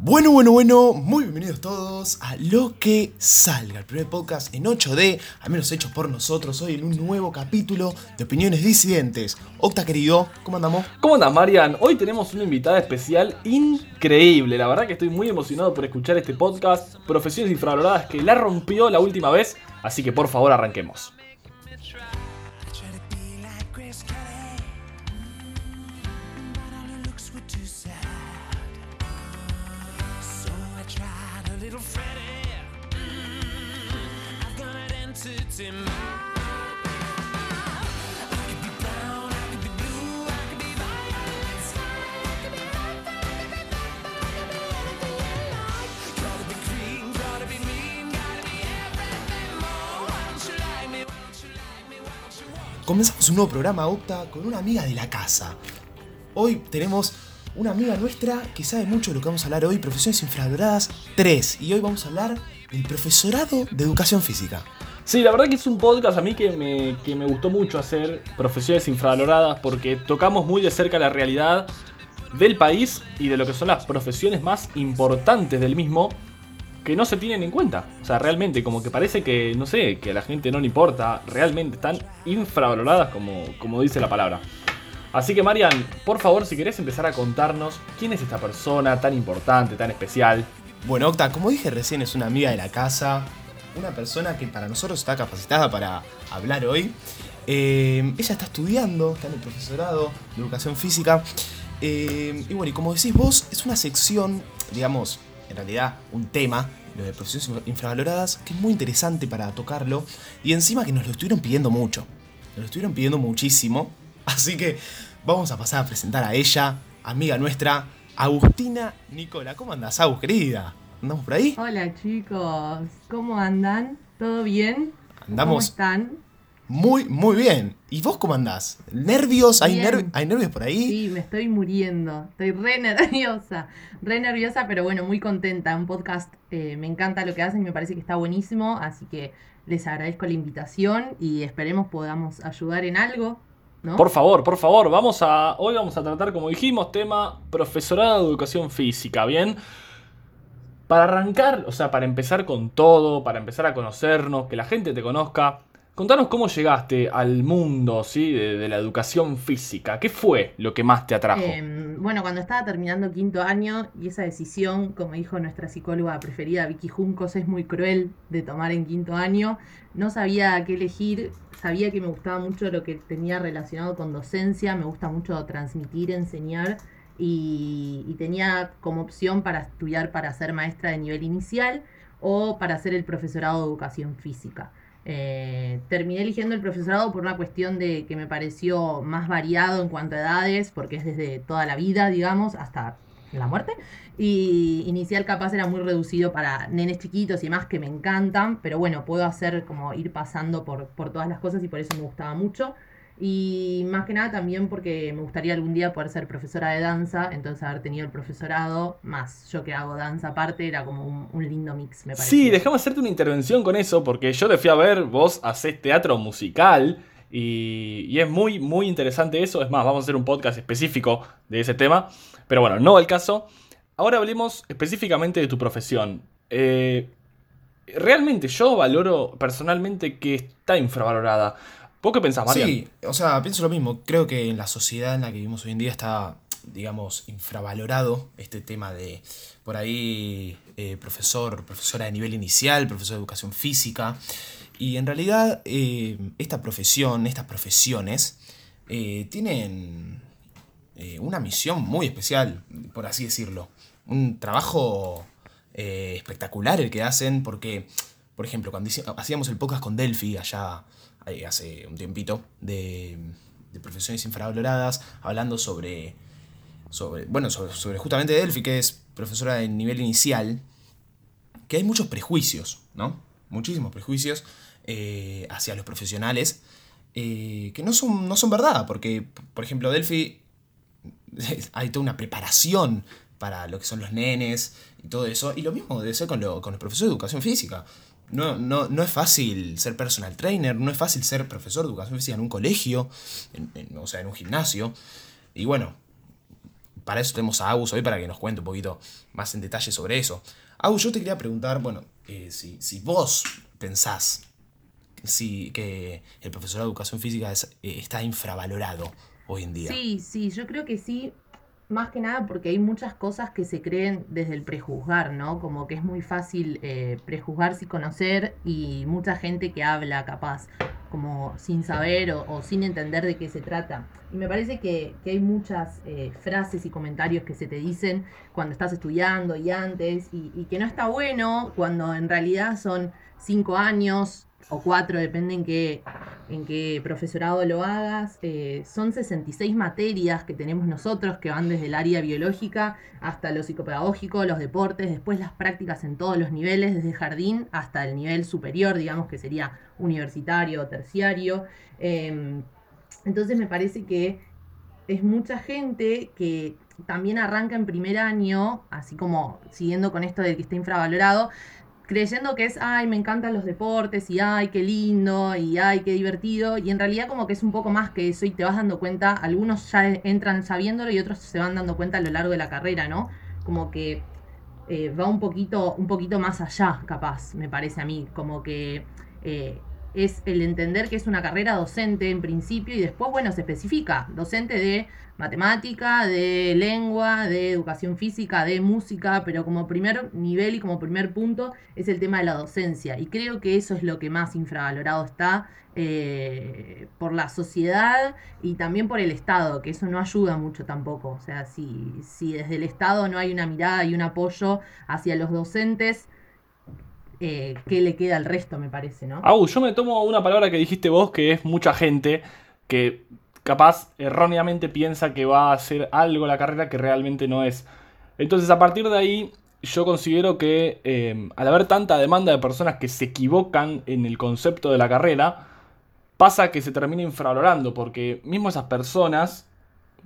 Bueno, bueno, bueno, muy bienvenidos todos a Lo que salga, el primer podcast en 8D, al menos hecho por nosotros, hoy en un nuevo capítulo de Opiniones Disidentes. Octa querido, ¿cómo andamos? ¿Cómo andas, Marian? Hoy tenemos una invitada especial increíble. La verdad que estoy muy emocionado por escuchar este podcast, Profesiones Infravaloradas, que la rompió la última vez, así que por favor arranquemos. Comenzamos un nuevo programa, Octa, con una amiga de la casa. Hoy tenemos una amiga nuestra que sabe mucho de lo que vamos a hablar hoy, Profesiones Infravaloradas 3. Y hoy vamos a hablar del profesorado de Educación Física. Sí, la verdad que es un podcast a mí que me, que me gustó mucho hacer, Profesiones Infravaloradas, porque tocamos muy de cerca la realidad del país y de lo que son las profesiones más importantes del mismo que no se tienen en cuenta. O sea, realmente, como que parece que, no sé, que a la gente no le importa, realmente están infravaloradas como, como dice la palabra. Así que Marian, por favor, si querés empezar a contarnos quién es esta persona tan importante, tan especial. Bueno, Octa, como dije recién, es una amiga de la casa, una persona que para nosotros está capacitada para hablar hoy. Eh, ella está estudiando, está en el profesorado de educación física. Eh, y bueno, y como decís vos, es una sección, digamos, en realidad un tema, lo de profesiones infravaloradas, que es muy interesante para tocarlo. Y encima que nos lo estuvieron pidiendo mucho. Nos lo estuvieron pidiendo muchísimo. Así que vamos a pasar a presentar a ella, amiga nuestra, Agustina Nicola. ¿Cómo andás, Agus, querida? ¿Andamos por ahí? Hola chicos, ¿cómo andan? ¿Todo bien? ¿Cómo Andamos están? muy, muy bien. ¿Y vos cómo andás? ¿Nervios? ¿Hay, nerv- ¿Hay nervios por ahí? Sí, me estoy muriendo. Estoy re nerviosa. Re nerviosa, pero bueno, muy contenta. Un podcast, eh, me encanta lo que hacen, me parece que está buenísimo. Así que les agradezco la invitación y esperemos podamos ayudar en algo. ¿no? Por favor, por favor, vamos a. Hoy vamos a tratar, como dijimos, tema profesorado de educación física, ¿bien? Para arrancar, o sea, para empezar con todo, para empezar a conocernos, que la gente te conozca, contanos cómo llegaste al mundo, ¿sí? De, la educación física. ¿Qué fue lo que más te atrajo? Eh, bueno, cuando estaba terminando quinto año y esa decisión, como dijo nuestra psicóloga preferida Vicky Juncos, es muy cruel de tomar en quinto año, no sabía qué elegir, sabía que me gustaba mucho lo que tenía relacionado con docencia, me gusta mucho transmitir, enseñar y, y tenía como opción para estudiar para ser maestra de nivel inicial o para hacer el profesorado de educación física. Eh, terminé eligiendo el profesorado por una cuestión de que me pareció más variado en cuanto a edades, porque es desde toda la vida, digamos, hasta la muerte. Y inicial capaz era muy reducido para nenes chiquitos y más que me encantan, pero bueno, puedo hacer como ir pasando por, por todas las cosas y por eso me gustaba mucho. Y más que nada también porque me gustaría algún día poder ser profesora de danza, entonces haber tenido el profesorado, más yo que hago danza aparte, era como un, un lindo mix, me parece. Sí, déjame hacerte una intervención con eso, porque yo te fui a ver, vos hacés teatro musical y, y es muy, muy interesante eso. Es más, vamos a hacer un podcast específico de ese tema, pero bueno, no el caso. Ahora hablemos específicamente de tu profesión. Eh, realmente yo valoro personalmente que está infravalorada. ¿Vos qué pensás, Marian? Sí, o sea, pienso lo mismo. Creo que en la sociedad en la que vivimos hoy en día está, digamos, infravalorado este tema de, por ahí, eh, profesor, profesora de nivel inicial, profesor de educación física. Y en realidad, eh, esta profesión, estas profesiones, eh, tienen una misión muy especial, por así decirlo. Un trabajo espectacular el que hacen, porque, por ejemplo, cuando hacíamos el podcast con Delphi allá eh, hace un tiempito, de, profesiones infravaloradas, hablando sobre, sobre bueno, sobre, justamente Delphi, que es profesora de nivel inicial, que hay muchos prejuicios, ¿no? Muchísimos prejuicios eh, hacia los profesionales eh, que no son, no son verdad, porque, por ejemplo, Delphi hay toda una preparación para lo que son los nenes y todo eso, y lo mismo debe ser con, con los profesores de educación física. No, no, no es fácil ser personal trainer, no es fácil ser profesor de educación física en un colegio, o sea, en un gimnasio. Y bueno, para eso tenemos a Agus hoy para que nos cuente un poquito más en detalle sobre eso. Agus, yo te quería preguntar, bueno, eh, si, si vos pensás si, que el profesor de educación física eh, está infravalorado hoy en día. Sí, sí, yo creo que sí, más que nada porque hay muchas cosas que se creen desde el prejuzgar, ¿no? Como que es muy fácil eh, prejuzgar sin conocer y mucha gente que habla capaz, como sin saber o, o sin entender de qué se trata. Y me parece que, que hay muchas eh, frases y comentarios que se te dicen cuando estás estudiando y antes, y, y que no está bueno cuando en realidad son cinco años o cuatro, depende en qué, en qué profesorado lo hagas. Eh, son 66 materias que tenemos nosotros que van desde el área biológica hasta lo psicopedagógico, los deportes, después las prácticas en todos los niveles, desde jardín hasta el nivel superior, digamos que sería universitario o terciario. Eh, entonces me parece que es mucha gente que también arranca en primer año, así como siguiendo con esto del que está infravalorado, creyendo que es, ay, me encantan los deportes y ay, qué lindo y ay, qué divertido. Y en realidad como que es un poco más que eso y te vas dando cuenta, algunos ya entran sabiéndolo y otros se van dando cuenta a lo largo de la carrera, ¿no? Como que eh, va un poquito, un poquito más allá, capaz, me parece a mí. Como que eh, es el entender que es una carrera docente en principio y después, bueno, se especifica, docente de matemática, de lengua, de educación física, de música, pero como primer nivel y como primer punto es el tema de la docencia. Y creo que eso es lo que más infravalorado está eh, por la sociedad y también por el Estado, que eso no ayuda mucho tampoco. O sea, si, si desde el Estado no hay una mirada y un apoyo hacia los docentes, eh, ¿qué le queda al resto, me parece, no? Agus, yo me tomo una palabra que dijiste vos, que es mucha gente que capaz erróneamente piensa que va a hacer algo la carrera que realmente no es. Entonces, a partir de ahí, yo considero que eh, al haber tanta demanda de personas que se equivocan en el concepto de la carrera, pasa que se termina infravalorando, porque mismo esas personas,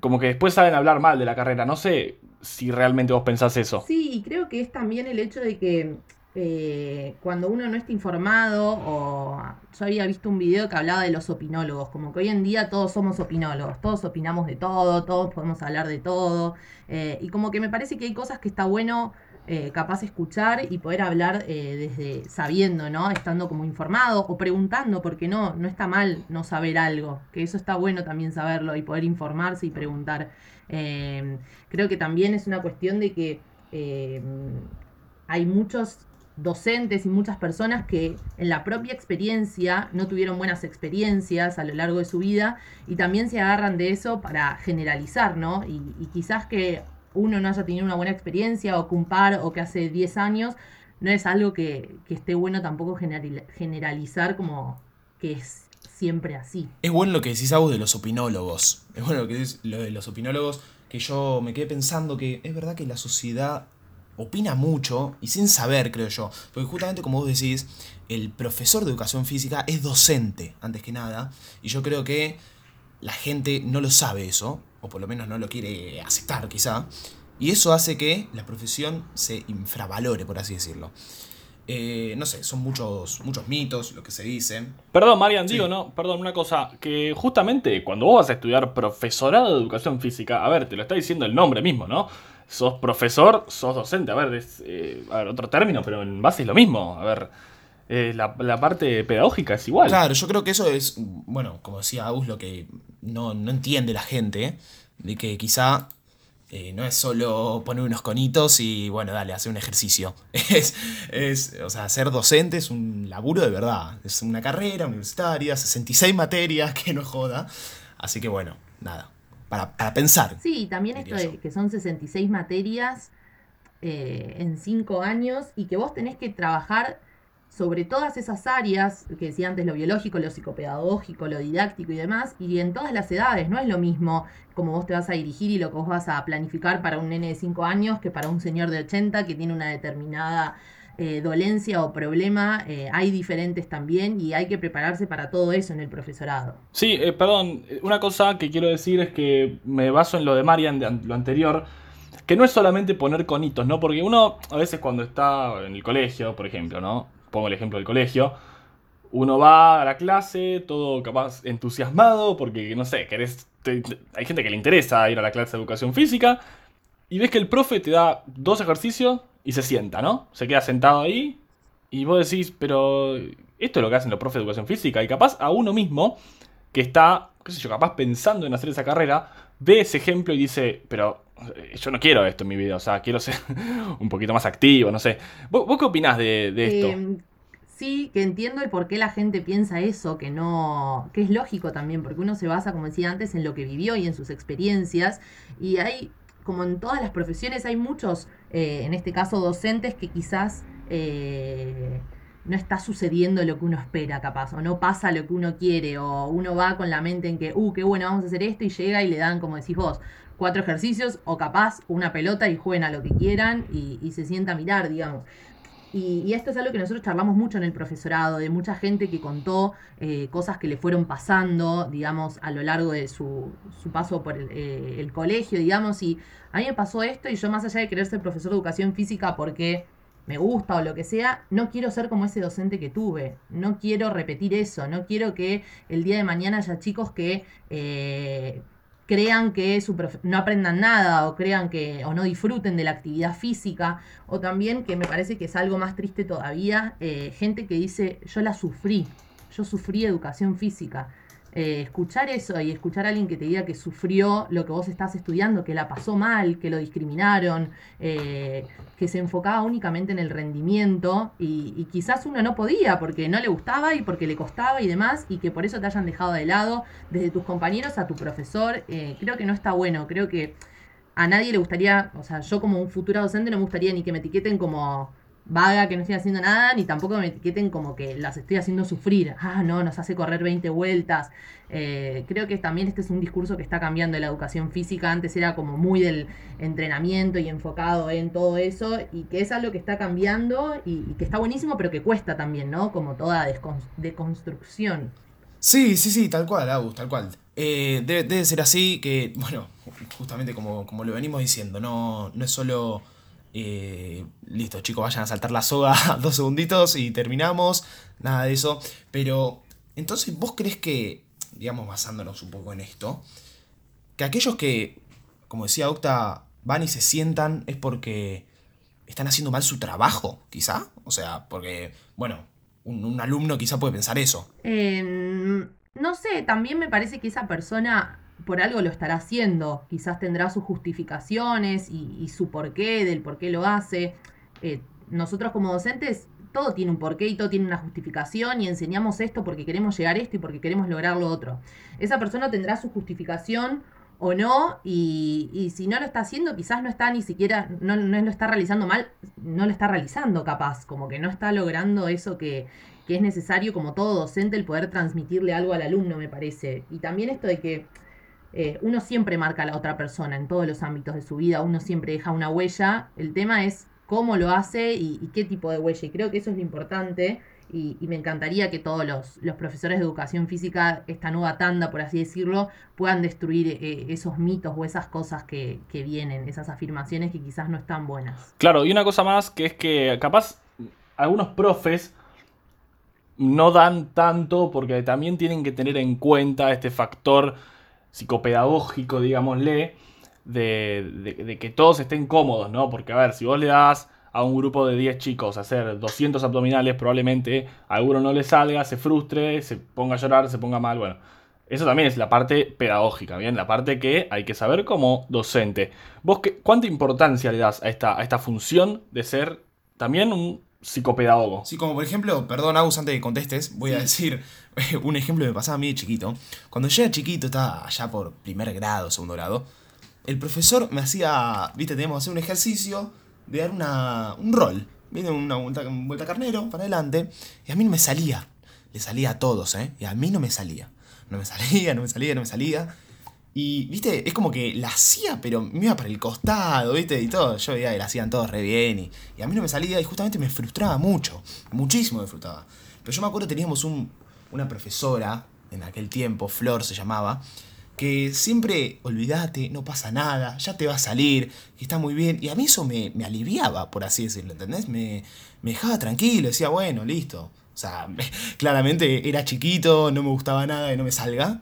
como que después saben hablar mal de la carrera. No sé si realmente vos pensás eso. Sí, y creo que es también el hecho de que eh, cuando uno no está informado, o yo había visto un video que hablaba de los opinólogos, como que hoy en día todos somos opinólogos, todos opinamos de todo, todos podemos hablar de todo, eh, y como que me parece que hay cosas que está bueno eh, capaz escuchar y poder hablar eh, desde sabiendo, ¿no? Estando como informado o preguntando, porque no, no está mal no saber algo, que eso está bueno también saberlo y poder informarse y preguntar. Creo que también es una cuestión de que hay muchos docentes y muchas personas que en la propia experiencia no tuvieron buenas experiencias a lo largo de su vida y también se agarran de eso para generalizar, ¿no? Y, quizás que uno no haya tenido una buena experiencia o que un par o que hace 10 años no es algo que, que esté bueno tampoco general- generalizar como que es siempre así. Es bueno lo que decís, Agus, de los opinólogos. Es bueno lo que decís de los opinólogos, que yo me quedé pensando que es verdad que la sociedad opina mucho y sin saber, creo yo. Porque justamente como vos decís, el profesor de educación física es docente, antes que nada. Y yo creo que la gente no lo sabe eso, o por lo menos no lo quiere aceptar quizá. Y eso hace que la profesión se infravalore, por así decirlo. Eh, no sé, son muchos, muchos mitos lo que se dicen. Perdón, Marian, Sí. digo, no, perdón, una cosa, que justamente cuando vos vas a estudiar profesorado de educación física, a ver, te lo está diciendo el nombre mismo, ¿no? Sos profesor, sos docente, a ver, es eh, a ver, otro término, pero en base es lo mismo, a ver, eh, la, parte pedagógica es igual. Claro, yo creo que eso es, bueno, como decía Agus, lo que no, no entiende la gente, de que quizá eh, no es solo poner unos conitos y, bueno, dale, hacer un ejercicio. Es, es, o sea, ser docente es un laburo de verdad, es una carrera universitaria, 66 materias, que no joda. Así que, bueno, nada, para, para pensar. Sí, y también esto de que son 66 materias eh, en 5 años y que vos tenés que trabajar sobre todas esas áreas, que decía antes, lo biológico, lo psicopedagógico, lo didáctico y demás, y en todas las edades, no es lo mismo como vos te vas a dirigir y lo que vos vas a planificar para un nene de 5 años que para un señor de 80 que tiene una determinada eh, dolencia o problema, eh, hay diferentes también y hay que prepararse para todo eso en el profesorado. Sí, eh, perdón, eh, una cosa que quiero decir es que me baso en lo de Marian, de lo anterior, que no es solamente poner conitos, ¿no? Porque uno a veces cuando está en el colegio, por ejemplo, ¿no? Pongo el ejemplo del colegio, uno va a la clase, todo capaz entusiasmado, porque, no sé, querés, te- hay gente que le interesa ir a la clase de educación física, y ves que el profe te da dos ejercicios y se sienta, ¿no? Se queda sentado ahí y vos decís, pero esto es lo que hacen los profes de educación física y capaz a uno mismo que está, qué sé yo, capaz pensando en hacer esa carrera, ve ese ejemplo y dice, pero eh, yo no quiero esto en mi vida, o sea, quiero ser un poquito más activo, no sé. ¿Vos, qué opinás de, esto? Eh, sí, que entiendo el por qué la gente piensa eso, que no, que es lógico también, porque uno se basa, como decía antes, en lo que vivió y en sus experiencias, y hay, como en todas las profesiones, hay muchos, eh, en este caso docentes, que quizás eh, no está sucediendo lo que uno espera, capaz, o no pasa lo que uno quiere, o uno va con la mente en que, uh, qué bueno, vamos a hacer esto, y llega y le dan, como decís vos, cuatro ejercicios, o capaz una pelota y jueguen a lo que quieran y, y se sienta a mirar, digamos. Y, y esto es algo que nosotros charlamos mucho en el profesorado, de mucha gente que contó eh, cosas que le fueron pasando, digamos, a lo largo de su, su paso por el, eh, el colegio, digamos, y a mí me pasó esto y yo más allá de querer ser profesor de educación física porque me gusta o lo que sea, no quiero ser como ese docente que tuve, no quiero repetir eso, no quiero que el día de mañana haya chicos que... eh, crean que su no aprendan nada o crean que o no disfruten de la actividad física o también que me parece que es algo más triste todavía eh, gente que dice yo la sufrí yo sufrí educación física Eh, escuchar eso y escuchar a alguien que te diga que sufrió lo que vos estás estudiando que la pasó mal que lo discriminaron eh, que se enfocaba únicamente en el rendimiento y, y quizás uno no podía porque no le gustaba y porque le costaba y demás y que por eso te hayan dejado de lado desde tus compañeros a tu profesor, eh, creo que no está bueno, creo que a nadie le gustaría, o sea, yo como un futuro docente no me gustaría ni que me etiqueten como vaga, que no estoy haciendo nada, ni tampoco me etiqueten como que las estoy haciendo sufrir. Ah, no, nos hace correr 20 vueltas. Eh, creo que también este es un discurso que está cambiando la educación física. Antes era como muy del entrenamiento y enfocado en todo eso, y que es algo que está cambiando y, que está buenísimo, pero que cuesta también, ¿no? Como toda deconstrucción. Sí, sí, sí, tal cual, Agus, tal cual. Eh, debe, debe ser así que, bueno, justamente como, como lo venimos diciendo, no, no es solo, eh, listo, chicos, vayan a saltar la soga dos segunditos y terminamos, nada de eso. Pero, entonces, ¿vos crees que, digamos, basándonos un poco en esto, que aquellos que, como decía Octa, van y se sientan es porque están haciendo mal su trabajo, quizá? O sea, porque, bueno, un, alumno quizá puede pensar eso. Eh, no sé, también me parece que esa persona por algo lo estará haciendo. Quizás tendrá sus justificaciones y, y su porqué, del por qué lo hace. Eh, nosotros como docentes, todo tiene un porqué y todo tiene una justificación y enseñamos esto porque queremos llegar a esto y porque queremos lograr lo otro. Esa persona tendrá su justificación o no, y, y si no lo está haciendo, quizás no está ni siquiera, no, no lo está realizando mal, no lo está realizando capaz, como que no está logrando eso que, que es necesario como todo docente el poder transmitirle algo al alumno, me parece. Y también esto de que eh, uno siempre marca a la otra persona en todos los ámbitos de su vida, uno siempre deja una huella, el tema es cómo lo hace y, qué tipo de huella, y creo que eso es lo importante. Y, y me encantaría que todos los, los profesores de educación física, esta nueva tanda, por así decirlo, puedan destruir eh, esos mitos o esas cosas que, que vienen, esas afirmaciones que quizás no están buenas. Claro, y una cosa más que es que capaz algunos profes no dan tanto porque también tienen que tener en cuenta este factor psicopedagógico, digámosle, de, que todos estén cómodos, ¿no? Porque, a ver, si vos le das a un grupo de 10 chicos hacer 200 abdominales, probablemente a alguno no le salga, se frustre, se ponga a llorar, se ponga mal, bueno. Eso también es la parte pedagógica, ¿bien? La parte que hay que saber como docente. ¿Vos qué, cuánta importancia le das a esta, a esta función de ser también un psicopedagogo? Sí, como por ejemplo, perdón, Agus, antes de que contestes, voy a decir un ejemplo que me pasaba a mí de chiquito. Cuando yo era chiquito, estaba allá por primer grado, segundo grado, el profesor me hacía, viste, teníamos que hacer un ejercicio de dar una, un rol, ¿viste? Una vuelta, una vuelta carnero para adelante, y a mí no me salía. Le salía a todos, ¿eh? Y a mí no me salía. No me salía, no me salía, no me salía. Y, viste, es como que la hacía, pero me iba para el costado, viste, y todo. Yo veía que la hacían todos re bien, y, a mí no me salía, y justamente me frustraba mucho. Muchísimo me frustraba. Pero yo me acuerdo teníamos un, una profesora, en aquel tiempo, Flor se llamaba, que siempre, olvídate, no pasa nada, ya te va a salir, que está muy bien. Y a mí eso me, me aliviaba, por así decirlo, ¿entendés? Me, me dejaba tranquilo, decía, bueno, listo. O sea, claramente era chiquito, no me gustaba nada que no me salga.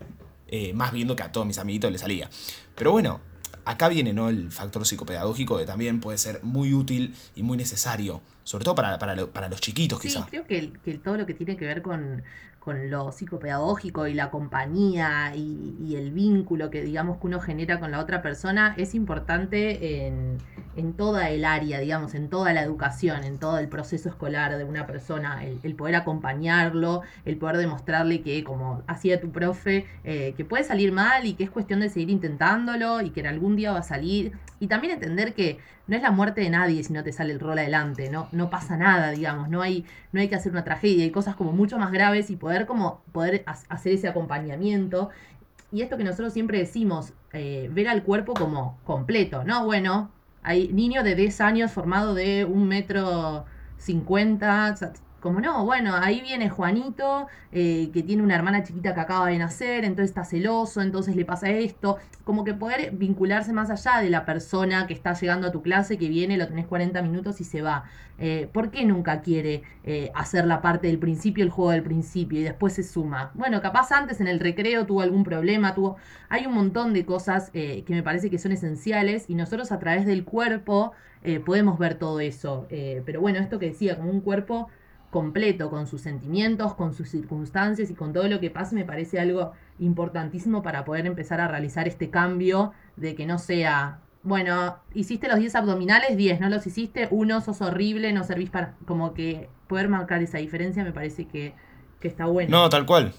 Eh, más viendo que a todos mis amiguitos les salía. Pero bueno, acá viene ¿no? el factor psicopedagógico que también puede ser muy útil y muy necesario, sobre todo para, para, lo- para los chiquitos Sí, quizá. creo que, el- que todo lo que tiene que ver con, con lo psicopedagógico y la compañía y, y el vínculo que digamos que uno genera con la otra persona es importante en, en toda el área, digamos, en toda la educación, en todo el proceso escolar de una persona, el, el poder acompañarlo, el poder demostrarle que, como hacía tu profe, eh, que puede salir mal y que es cuestión de seguir intentándolo y que en algún día va a salir. Y también entender que no es la muerte de nadie si no te sale el rol adelante, no, no pasa nada, digamos, no hay, no hay que hacer una tragedia, hay cosas como mucho más graves y poder como poder ha- hacer ese acompañamiento. Y esto que nosotros siempre decimos, eh, ver al cuerpo como completo, ¿no? Bueno, hay niño de 10 años formado de un metro cincuenta, o sea, como no, bueno, ahí viene Juanito, eh, que tiene una hermana chiquita que acaba de nacer, entonces está celoso, entonces le pasa esto. Como que poder vincularse más allá de la persona que está llegando a tu clase, que viene, lo tenés 40 minutos y se va. Eh, ¿Por qué nunca quiere eh, hacer la parte del principio, el juego del principio, y después se suma? Bueno, capaz antes en el recreo tuvo algún problema, tuvo... Hay un montón de cosas que me parece que son esenciales y nosotros a través del cuerpo podemos ver todo eso. Pero bueno, esto que decía, como un cuerpo completo, con sus sentimientos, con sus circunstancias y con todo lo que pase, me parece algo importantísimo para poder empezar a realizar este cambio de que no sea, bueno, hiciste los 10 abdominales, 10, no los hiciste, uno, sos horrible, no servís para, como que poder marcar esa diferencia me parece que, que está bueno. No, tal cual.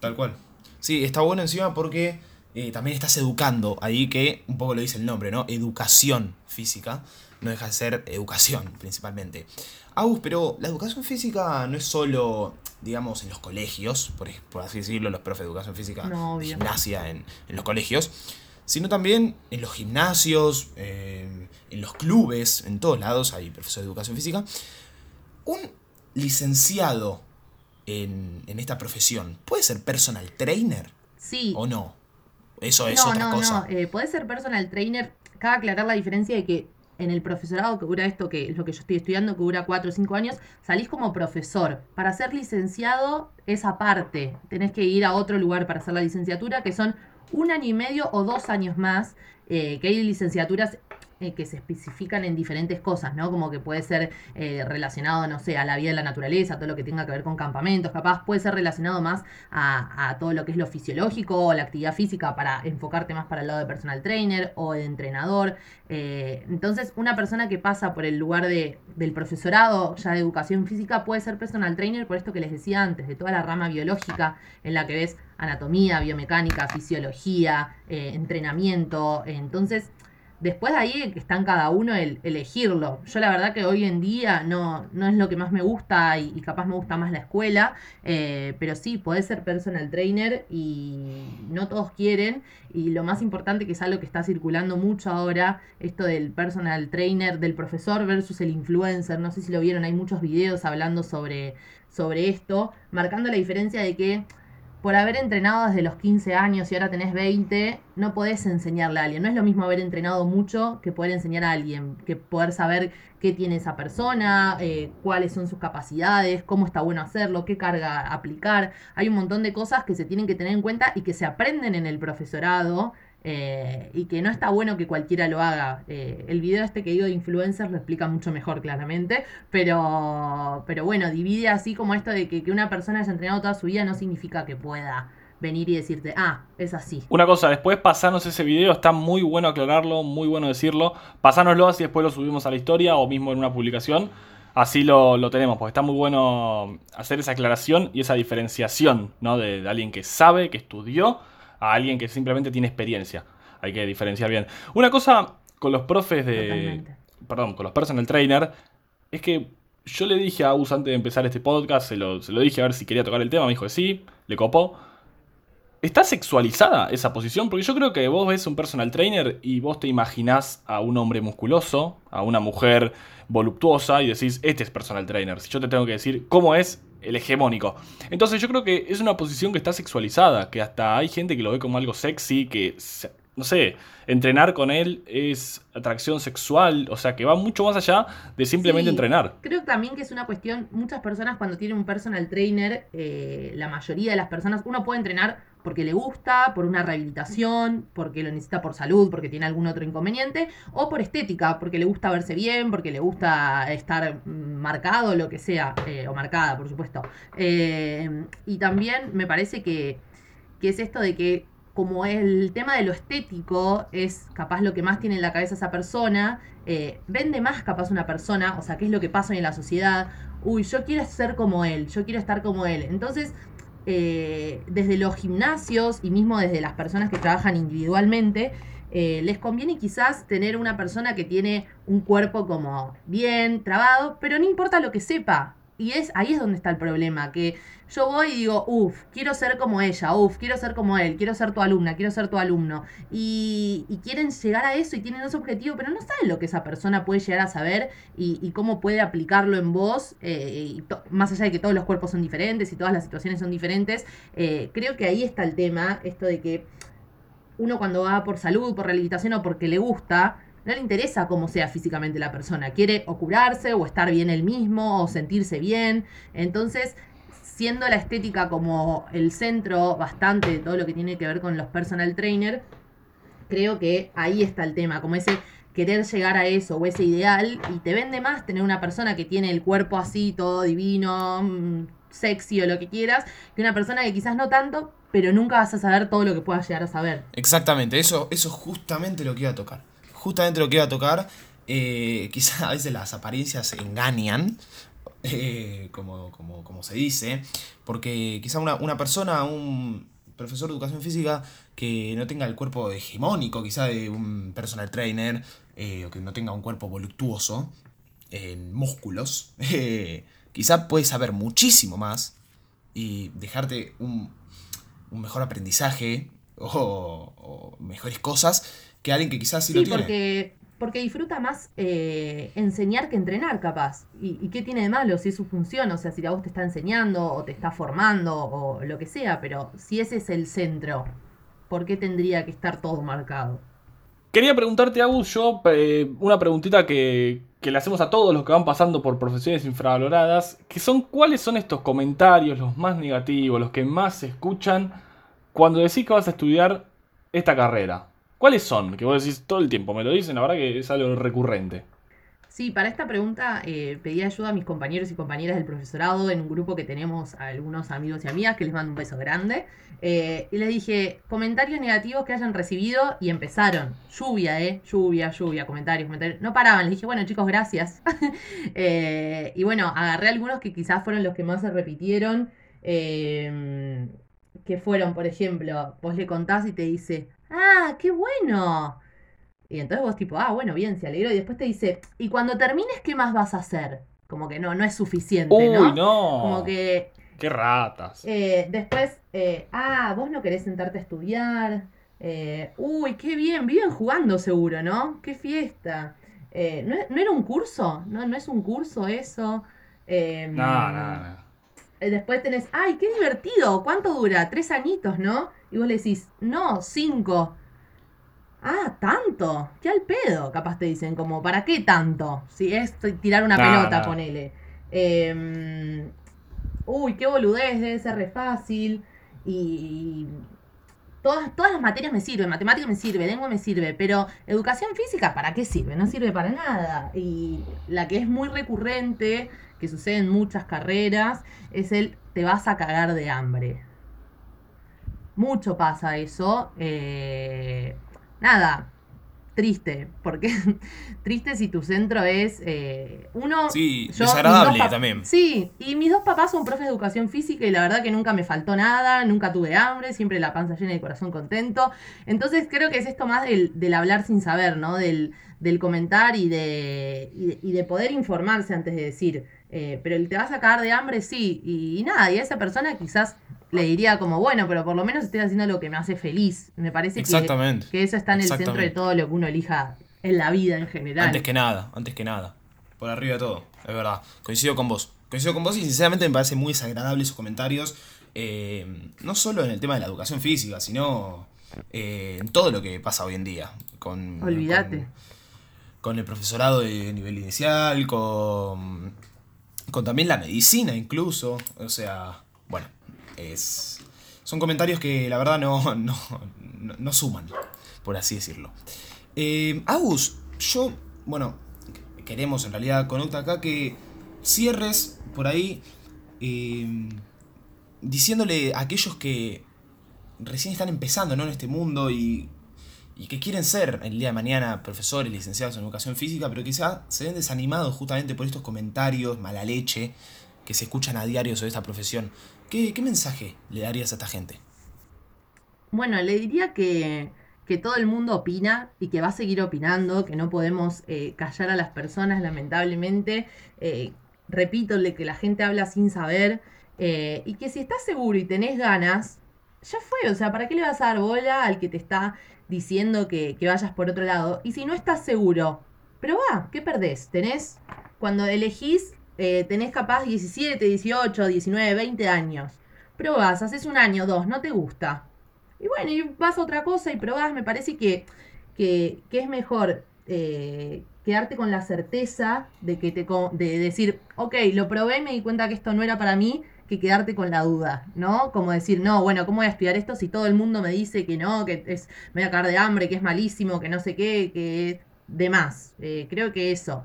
Tal cual. Sí, está bueno encima porque eh, también estás educando ahí que, un poco lo dice el nombre, ¿no? Educación física. No deja de ser educación, principalmente. Agus, pero la educación física no es solo, digamos, en los colegios, por, por así decirlo, los profes de educación física, No, de obvio. gimnasia en, en los colegios, sino también en los gimnasios, eh, en los clubes, en todos lados hay profesores de educación física. Un licenciado en, en esta profesión puede ser personal trainer Sí. o no. Eso es no, otra no, cosa. no. Eh, podés ser personal trainer. Cabe aclarar la diferencia de que en el profesorado que dura esto, que es lo que yo estoy estudiando, que dura 4 o 5 años, salís como profesor. Para ser licenciado es aparte. Tenés que ir a otro lugar para hacer la licenciatura, que son un año y medio o dos años más, eh, que hay licenciaturas eh, que se especifican en diferentes cosas, ¿no? Como que puede ser eh, relacionado, no sé, a la vida de la naturaleza, todo lo que tenga que ver con campamentos, capaz puede ser relacionado más a, todo lo que es lo fisiológico o la actividad física para enfocarte más para el lado de personal trainer o de entrenador. Eh, entonces, una persona que pasa por el lugar de, del profesorado ya de educación física puede ser personal trainer por esto que les decía antes, de toda la rama biológica en la que ves anatomía, biomecánica, fisiología, entrenamiento. Entonces, Después de ahí que está en cada uno el elegirlo. Yo la verdad que hoy en día no, no es lo que más me gusta y, y capaz me gusta más la escuela, eh, pero sí, podés ser personal trainer y no todos quieren. Y lo más importante que es algo que está circulando mucho ahora, esto del personal trainer, del profesor versus el influencer. No sé si lo vieron, hay muchos videos hablando sobre, sobre esto, marcando la diferencia de que por haber entrenado desde los 15 años y ahora tenés 20, no podés enseñarle a alguien. No es lo mismo haber entrenado mucho que poder enseñar a alguien, que poder saber qué tiene esa persona, eh, cuáles son sus capacidades, cómo está bueno hacerlo, qué carga aplicar. Hay un montón de cosas que se tienen que tener en cuenta y que se aprenden en el profesorado. Eh, y que no está bueno que cualquiera lo haga. Eh, el video este que digo de influencers lo explica mucho mejor, claramente. Pero, pero bueno, divide así como esto de que, una persona haya entrenado toda su vida no significa que pueda venir y decirte, ah, es así. Una cosa, después pasanos ese video, está muy bueno aclararlo, muy bueno decirlo. Pasánoslo así después lo subimos a la historia o mismo en una publicación. Así lo, lo tenemos, porque está muy bueno hacer esa aclaración y esa diferenciación, ¿no? De alguien que sabe, que estudió, a alguien que simplemente tiene experiencia. Hay que diferenciar bien. Una cosa con los profes de. Totalmente. Perdón, con los personal trainer, es que yo le dije a Agus antes de empezar este podcast, se lo, se lo dije a ver si quería tocar el tema, me dijo que sí, le copó. ¿Está sexualizada esa posición? Porque yo creo que vos ves un personal trainer y vos te imaginás a un hombre musculoso, a una mujer voluptuosa y decís, este es personal trainer. Si yo te tengo que decir cómo es el hegemónico. Entonces yo creo que es una posición que está sexualizada, que hasta hay gente que lo ve como algo sexy, que no sé, entrenar con él es atracción sexual, o sea, que va mucho más allá de simplemente Sí, entrenar. Creo también que es una cuestión, muchas personas cuando tienen un personal trainer, eh, la mayoría de las personas, uno puede entrenar porque le gusta, por una rehabilitación, porque lo necesita por salud, porque tiene algún otro inconveniente, o por estética, porque le gusta verse bien, porque le gusta estar marcado, lo que sea, eh, o marcada, por supuesto. Eh, y también me parece que, que es esto de que como el tema de lo estético es capaz lo que más tiene en la cabeza esa persona, eh, vende más capaz una persona, o sea, qué es lo que pasa en la sociedad. Uy, yo quiero ser como él, yo quiero estar como él. Entonces, eh, desde los gimnasios y mismo desde las personas que trabajan individualmente, eh, les conviene quizás tener una persona que tiene un cuerpo como bien, trabado, pero no importa lo que sepa. Y es ahí es donde está el problema, que yo voy y digo, uff, quiero ser como ella, uff, quiero ser como él, quiero ser tu alumna, quiero ser tu alumno. Y, quieren llegar a eso y tienen ese objetivo, pero no saben lo que esa persona puede llegar a saber y, y cómo puede aplicarlo en vos, eh, y más allá de que todos los cuerpos son diferentes y todas las situaciones son diferentes, eh, creo que ahí está el tema, esto de que uno cuando va por salud, por rehabilitación o porque le gusta, no le interesa cómo sea físicamente la persona. Quiere o curarse o estar bien él mismo o sentirse bien. Entonces, siendo la estética como el centro bastante de todo lo que tiene que ver con los personal trainer, creo que ahí está el tema, como ese querer llegar a eso o ese ideal y te vende más tener una persona que tiene el cuerpo así, todo divino, mm, sexy o lo que quieras, que una persona que quizás no tanto, pero nunca vas a saber todo lo que puedas llegar a saber. Exactamente, eso, eso es justamente lo que iba a tocar. Justamente lo que iba a tocar. Eh, quizás a veces las apariencias engañan, eh, como, como, como se dice, porque quizá una, una persona, un profesor de educación física que no tenga el cuerpo hegemónico, quizá de un personal trainer, eh, o que no tenga un cuerpo voluptuoso, en músculos, quizá puede saber muchísimo más y dejarte un, un mejor aprendizaje o mejores cosas que alguien que quizás sí, Sí, lo tiene. porque, porque disfruta más eh, enseñar que entrenar, capaz. ¿Y, ¿Y qué tiene de malo si es su función? O sea, si la voz te está enseñando o te está formando o lo que sea, pero si ese es el centro, ¿por qué tendría que estar todo marcado? Quería preguntarte, Agus, yo eh, una preguntita que, que le hacemos a todos los que van pasando por profesiones infravaloradas, que son cuáles son estos comentarios, los más negativos, los que más se escuchan cuando decís que vas a estudiar esta carrera. ¿Cuáles son? Que vos decís todo el tiempo, me lo dicen, la verdad que es algo recurrente. Sí, para esta pregunta eh, pedí ayuda a mis compañeros y compañeras del profesorado en un grupo que tenemos algunos amigos y amigas que les mando un beso grande. Eh, y les dije, comentarios negativos que hayan recibido y empezaron. Lluvia, ¿eh? Lluvia, lluvia, comentarios, comentarios. No paraban. Les dije, bueno chicos, gracias. Eh, y bueno, agarré algunos que quizás fueron los que más se repitieron. que fueron, por ejemplo, vos le contás y te dice, ah, qué bueno. Y entonces vos tipo, ah, bueno, bien, se alegró. Y después te dice, y cuando termines, ¿qué más vas a hacer? Como que no, no es suficiente, Uy, ¿no? no. Como que Qué ratas. eh, después, eh, ah, vos no querés sentarte a estudiar. Eh, uy, qué bien, viven jugando seguro, ¿no? Qué fiesta. Eh, ¿no, no era un curso? ¿No, no es un curso eso? No, no, no. Eh, Después tenés, ay, qué divertido, ¿cuánto dura? Tres añitos, ¿no? Y vos le decís, no, cinco. Ah, tanto, qué al pedo, capaz te dicen, como, ¿para qué tanto? Si es tirar una pelota, no. ponele. Eh, uy, qué boludez, debe ser re fácil. Y todas, todas las materias me sirven, matemática me sirve, lengua me sirve, pero educación física, ¿para qué sirve? No sirve para nada. Y la que es muy recurrente, que sucede en muchas carreras, es el te vas a cagar de hambre. Mucho pasa eso. eh, nada, triste, porque triste si tu centro es eh, uno... Sí, mis desagradable también. Sí, y mis dos papás son profes de educación física y la verdad que nunca me faltó nada, nunca tuve hambre, siempre la panza llena y el corazón contento. Entonces creo que es esto más del, del hablar sin saber, ¿no? Del, del comentar y de, y de, y de poder informarse antes de decir. Eh, pero te vas a cagar de hambre, sí. Y, y nada, y a esa persona quizás le diría como, bueno, pero por lo menos estoy haciendo lo que me hace feliz. Me parece que, Exactamente. que eso está en el centro de todo lo que uno elija en la vida en general. Antes que nada, antes que nada. Por arriba de todo, es verdad. Coincido con vos. Coincido con vos y sinceramente me parece muy desagradable esos comentarios. eh, no solo en el tema de la educación física, sino eh, en todo lo que pasa hoy en día. Con, Olvídate. Con, con el profesorado de nivel inicial, con, con también la medicina incluso. O sea, bueno, es, son comentarios que la verdad no, no, no, suman, por así decirlo. Eh, Agus, yo, bueno, queremos en realidad con Octa acá que cierres por ahí eh, diciéndole a aquellos que recién están empezando ¿no? en este mundo y, y que quieren ser el día de mañana profesores, licenciados en educación física, pero quizá se ven desanimados justamente por estos comentarios, mala leche, que se escuchan a diario sobre esta profesión. ¿Qué, qué mensaje le darías a esta gente? Bueno, le diría que, que todo el mundo opina y que va a seguir opinando, que no podemos eh, callar a las personas, lamentablemente. Eh, repítole que la gente habla sin saber eh, y que si estás seguro y tenés ganas, ya fue. O sea, ¿para qué le vas a dar bola al que te está diciendo que, que vayas por otro lado? Y si no estás seguro, pero va, ¿qué perdés? Tenés, cuando elegís, eh, tenés capaz 17, 18, 19, 20 años. Probás, haces un año, dos, no te gusta. Y bueno, y vas a otra cosa y probás, me parece que, que, que es mejor eh, quedarte con la certeza de que te de decir, ok, lo probé y me di cuenta que esto no era para mí, que quedarte con la duda, ¿no? Como decir, no, bueno, ¿cómo voy a estudiar esto si todo el mundo me dice que no, que es, me voy a caer de hambre, que es malísimo, que no sé qué, que demás. Eh, creo que eso.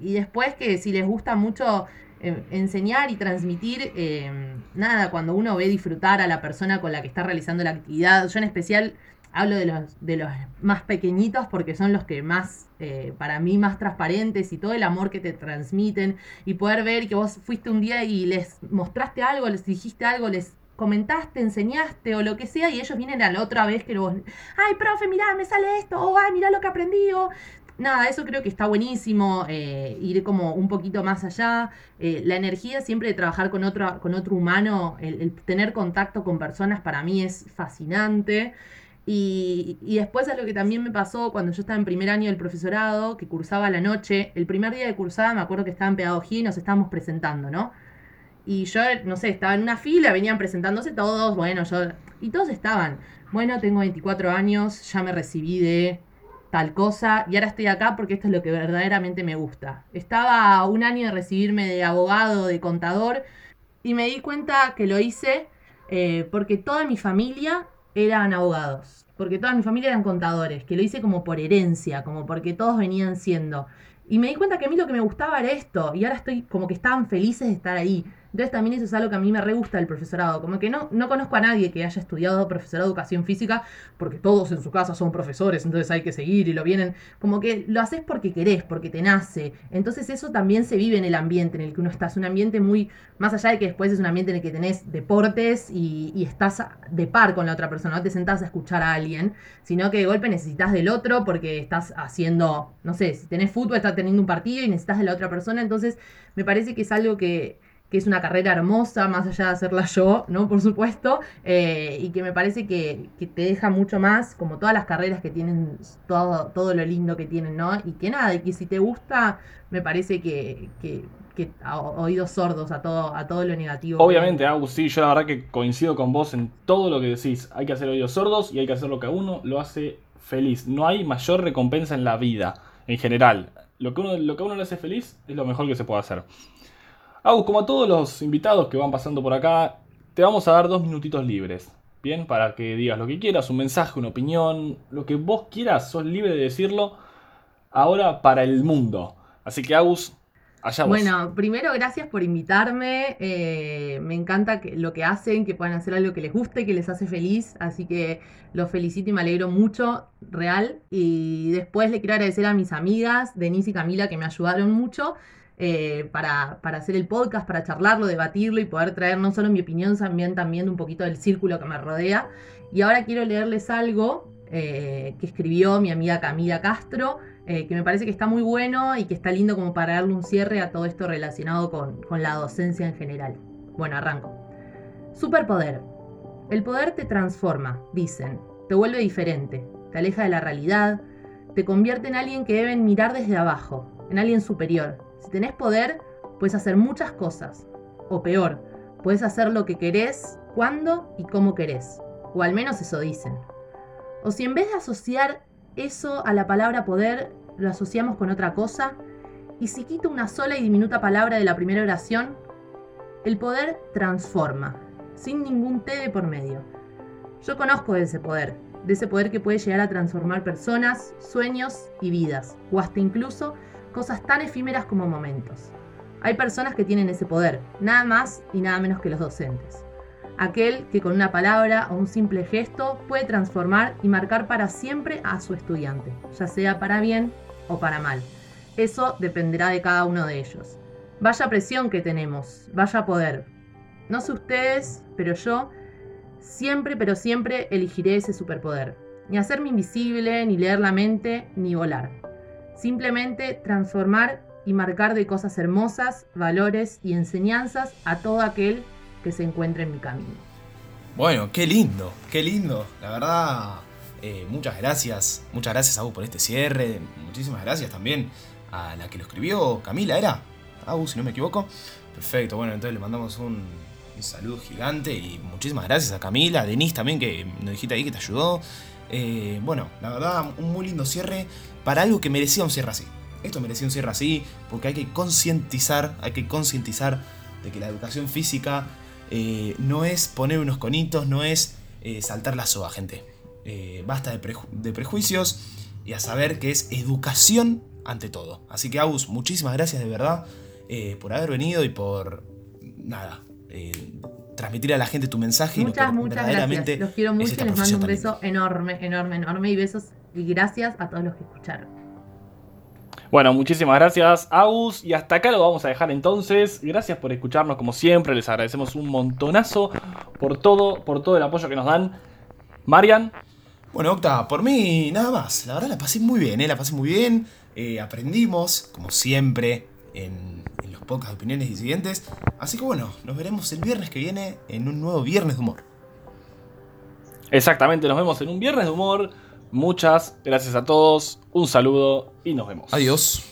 Y después que si les gusta mucho eh, enseñar y transmitir, eh, nada, cuando uno ve disfrutar a la persona con la que está realizando la actividad, yo en especial hablo de los, de los más pequeñitos porque son los que más, eh, para mí, más transparentes y todo el amor que te transmiten y poder ver que vos fuiste un día y les mostraste algo, les dijiste algo, les comentaste, enseñaste o lo que sea y ellos vienen a la otra vez que vos, ay, profe, mirá, me sale esto, o ay, mirá lo que aprendí, o nada, eso creo que está buenísimo, eh, ir como un poquito más allá. Eh, la energía siempre de trabajar con otro, con otro humano, el, tener contacto con personas para mí es fascinante. Y, después a lo que también me pasó cuando yo estaba en primer año del profesorado, que cursaba la noche, el primer día de cursada me acuerdo que estaba en pedagogía y nos estábamos presentando, ¿no? Y yo, no sé, estaba en una fila, venían presentándose todos, bueno, yo... Y todos estaban, bueno, tengo 24 años, ya me recibí de tal cosa y ahora estoy acá porque esto es lo que verdaderamente me gusta. Estaba un año de recibirme de abogado, de contador y me di cuenta que lo hice eh, porque toda mi familia eran abogados, porque toda mi familia eran contadores, que lo hice como por herencia, como porque todos venían siendo. Y me di cuenta que a mí lo que me gustaba era esto, y ahora estoy como que estaban felices de estar ahí. Entonces también eso es algo que a mí me re gusta del profesorado, como que no, no conozco a nadie que haya estudiado profesorado de educación física, porque todos en su casa son profesores, entonces hay que seguir y lo vienen, como que lo haces porque querés, porque te nace. Entonces eso también se vive en el ambiente en el que uno está, es un ambiente muy, más allá de que después es un ambiente en el que tenés deportes y, y estás de par con la otra persona, no te sentás a escuchar a alguien, sino que de golpe necesitas del otro porque estás haciendo, no sé, si tenés fútbol, estás teniendo un partido y necesitas de la otra persona, entonces me parece que es algo que, que es una carrera hermosa, más allá de hacerla yo, ¿no? Por supuesto, eh, y que me parece que, que te deja mucho más, como todas las carreras que tienen todo, todo lo lindo que tienen, ¿no? Y que nada, y que si te gusta, me parece que, que, oídos sordos a todo, a todo lo negativo. Obviamente, Agus, sí, yo la verdad que coincido con vos en todo lo que decís. Hay que hacer oídos sordos y hay que hacer lo que a uno lo hace feliz. No hay mayor recompensa en la vida, en general. Lo que, uno, lo que a uno le hace feliz es lo mejor que se puede hacer. Agus, como a todos los invitados que van pasando por acá, te vamos a dar dos minutitos libres. Bien, para que digas lo que quieras, un mensaje, una opinión, lo que vos quieras, sos libre de decirlo ahora para el mundo. Así que Agus, allá vos. Bueno, primero gracias por invitarme. eh, me encanta que, lo que hacen, que puedan hacer algo que les guste, que les hace feliz. Así que los felicito y me alegro mucho, real. Y después le quiero agradecer a mis amigas, Denise y Camila, que me ayudaron mucho. Eh, para, hacer el podcast, para charlarlo, debatirlo y poder traer no solo mi opinión, también, también un poquito del círculo que me rodea. Y ahora quiero leerles algo eh, que escribió mi amiga Camila Castro, eh, que me parece que está muy bueno y que está lindo como para darle un cierre a todo esto relacionado con, con la docencia en general. Bueno, arranco. Superpoder. El poder te transforma, dicen, te vuelve diferente, te aleja de la realidad, te convierte en alguien que deben mirar desde abajo, en alguien superior. Si tenés poder, puedes hacer muchas cosas. O peor, puedes hacer lo que querés, cuándo y cómo querés. O al menos eso dicen. O si en vez de asociar eso a la palabra poder, lo asociamos con otra cosa, y si quito una sola y diminuta palabra de la primera oración, el poder transforma, sin ningún T de por medio. Yo conozco de ese poder, de ese poder que puede llegar a transformar personas, sueños y vidas, o hasta incluso cosas tan efímeras como momentos. Hay personas que tienen ese poder, nada más y nada menos que los docentes. Aquel que con una palabra o un simple gesto puede transformar y marcar para siempre a su estudiante, ya sea para bien o para mal. Eso dependerá de cada uno de ellos. Vaya presión que tenemos, vaya poder. No sé ustedes, pero yo siempre, pero siempre elegiré ese superpoder. Ni hacerme invisible, ni leer la mente, ni volar. Simplemente transformar y marcar de cosas hermosas, valores y enseñanzas a todo aquel que se encuentre en mi camino. Bueno, qué lindo, qué lindo. La verdad, eh, muchas gracias. Muchas gracias a por este cierre. Muchísimas gracias también a la que lo escribió, Camila, ¿era? Agus, si no me equivoco. Perfecto, bueno, entonces le mandamos un, un saludo gigante y muchísimas gracias a Camila, a Denise también, que nos dijiste ahí que te ayudó. Eh, bueno, la verdad, un muy lindo cierre para algo que merecía un cierre así. Esto merecía un cierre así porque hay que concientizar, hay que concientizar de que la educación física eh, no es poner unos conitos, no es eh, saltar la soga, gente. Eh, basta de, preju- de prejuicios y a saber que es educación ante todo. Así que, Agus, muchísimas gracias de verdad por haber venido y por, nada, transmitir a la gente tu mensaje y lo Muchas, que muchas verdaderamente gracias. Los quiero mucho y les mando un beso enorme, enorme, enorme. Y besos y gracias a todos los que escucharon. Bueno, muchísimas gracias, Agus. Y hasta acá lo vamos a dejar entonces. Gracias por escucharnos como siempre. Les agradecemos un montonazo por todo, por todo el apoyo que nos dan. Marian, Bueno, Octa, por mí nada más. La verdad la pasé muy bien, ¿eh? La pasé muy bien. Eh, aprendimos, como siempre, en, en los podcasts de opiniones disidentes. Así que bueno, nos veremos el viernes que viene en un nuevo Viernes de Humor. exactamente, nos vemos en un viernes de humor. Muchas gracias a todos, un saludo y nos vemos. Adiós.